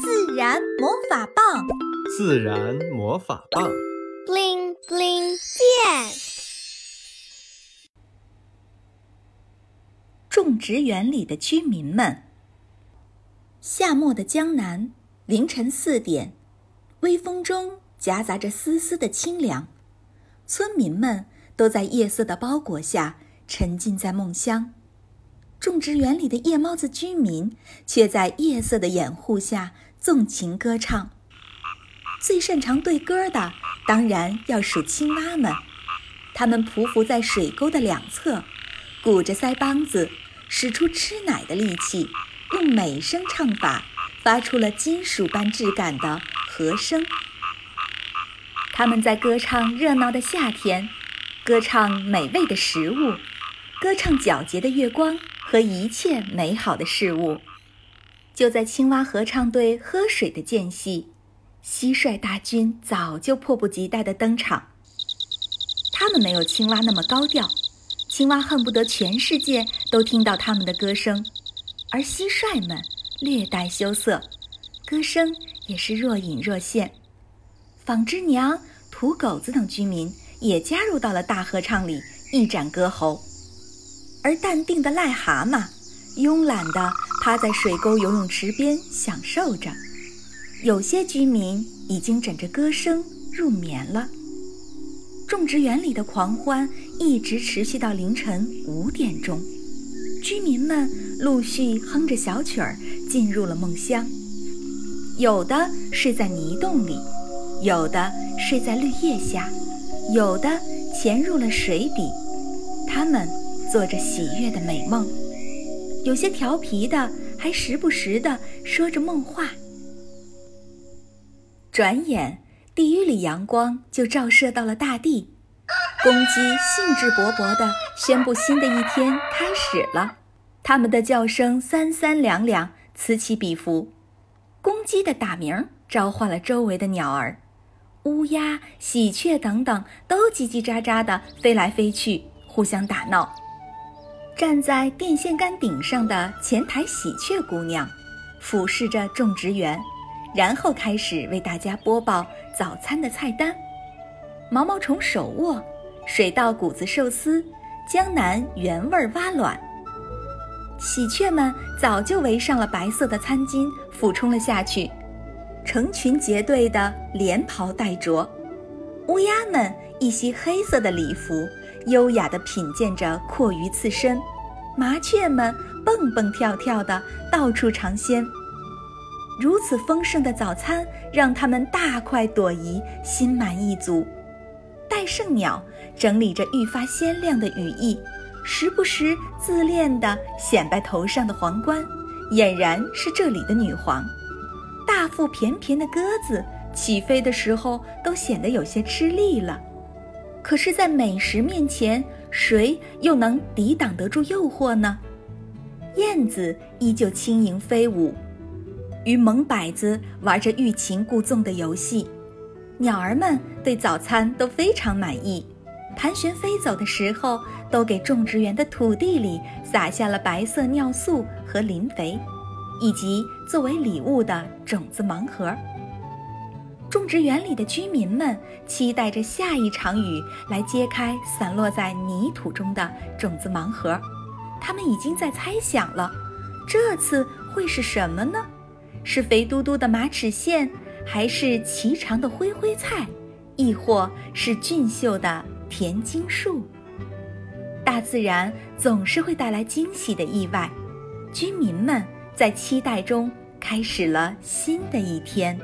自然魔法棒，自然魔法棒，bling bling 变。种植园里的居民们。夏末的江南，凌晨四点，微风中夹杂着丝丝的清凉，村民们都在夜色的包裹下沉浸在梦乡。种植园里的夜猫子居民却在夜色的掩护下纵情歌唱。最擅长对歌的，当然要数青蛙们。它们匍匐在水沟的两侧，鼓着腮帮子，使出吃奶的力气，用美声唱法，发出了金属般质感的和声。他们在歌唱热闹的夏天，歌唱美味的食物，歌唱皎洁的月光。和一切美好的事物，就在青蛙合唱队喝水的间隙，蟋蟀大军早就迫不及待地登场。他们没有青蛙那么高调，青蛙恨不得全世界都听到他们的歌声，而蟋蟀们略带羞涩，歌声也是若隐若现。纺织娘、土狗子等居民也加入到了大合唱里，一展歌喉。而淡定的癞蛤蟆，慵懒地趴在水沟游泳池边享受着。有些居民已经枕着歌声入眠了。种植园里的狂欢一直持续到凌晨五点钟，居民们陆续哼着小曲儿进入了梦乡。有的睡在泥洞里，有的睡在绿叶下，有的潜入了水底。他们。做着喜悦的美梦，有些调皮的还时不时地说着梦话。转眼，地狱里阳光就照射到了大地，公鸡兴致勃勃地宣布新的一天开始了。它们的叫声三三两两，此起彼伏。公鸡的打鸣召唤了周围的鸟儿，乌鸦、喜鹊等等都叽叽喳喳地飞来飞去，互相打闹。站在电线杆顶上的前台喜鹊姑娘，俯视着种植园，然后开始为大家播报早餐的菜单：毛毛虫手握、水稻谷子寿司、江南原味蛙卵。喜鹊们早就围上了白色的餐巾，俯冲了下去，成群结队的连袍带着。乌鸦们一袭黑色的礼服。优雅地品鉴着阔鱼刺身，麻雀们蹦蹦跳跳地到处尝鲜。如此丰盛的早餐让他们大快朵颐，心满意足。戴胜鸟整理着愈发鲜亮的羽翼，时不时自恋地显摆头上的皇冠，俨然是这里的女皇。大腹便便的鸽子起飞的时候都显得有些吃力了。可是，在美食面前，谁又能抵挡得住诱惑呢？燕子依旧轻盈飞舞，与萌摆子玩着欲擒故纵的游戏。鸟儿们对早餐都非常满意，盘旋飞走的时候，都给种植园的土地里撒下了白色尿素和磷肥，以及作为礼物的种子盲盒。种植园里的居民们期待着下一场雨来揭开散落在泥土中的种子盲盒，他们已经在猜想了，这次会是什么呢？是肥嘟嘟的马齿苋，还是颀长的灰灰菜，亦或是俊秀的田荆树？大自然总是会带来惊喜的意外，居民们在期待中开始了新的一天。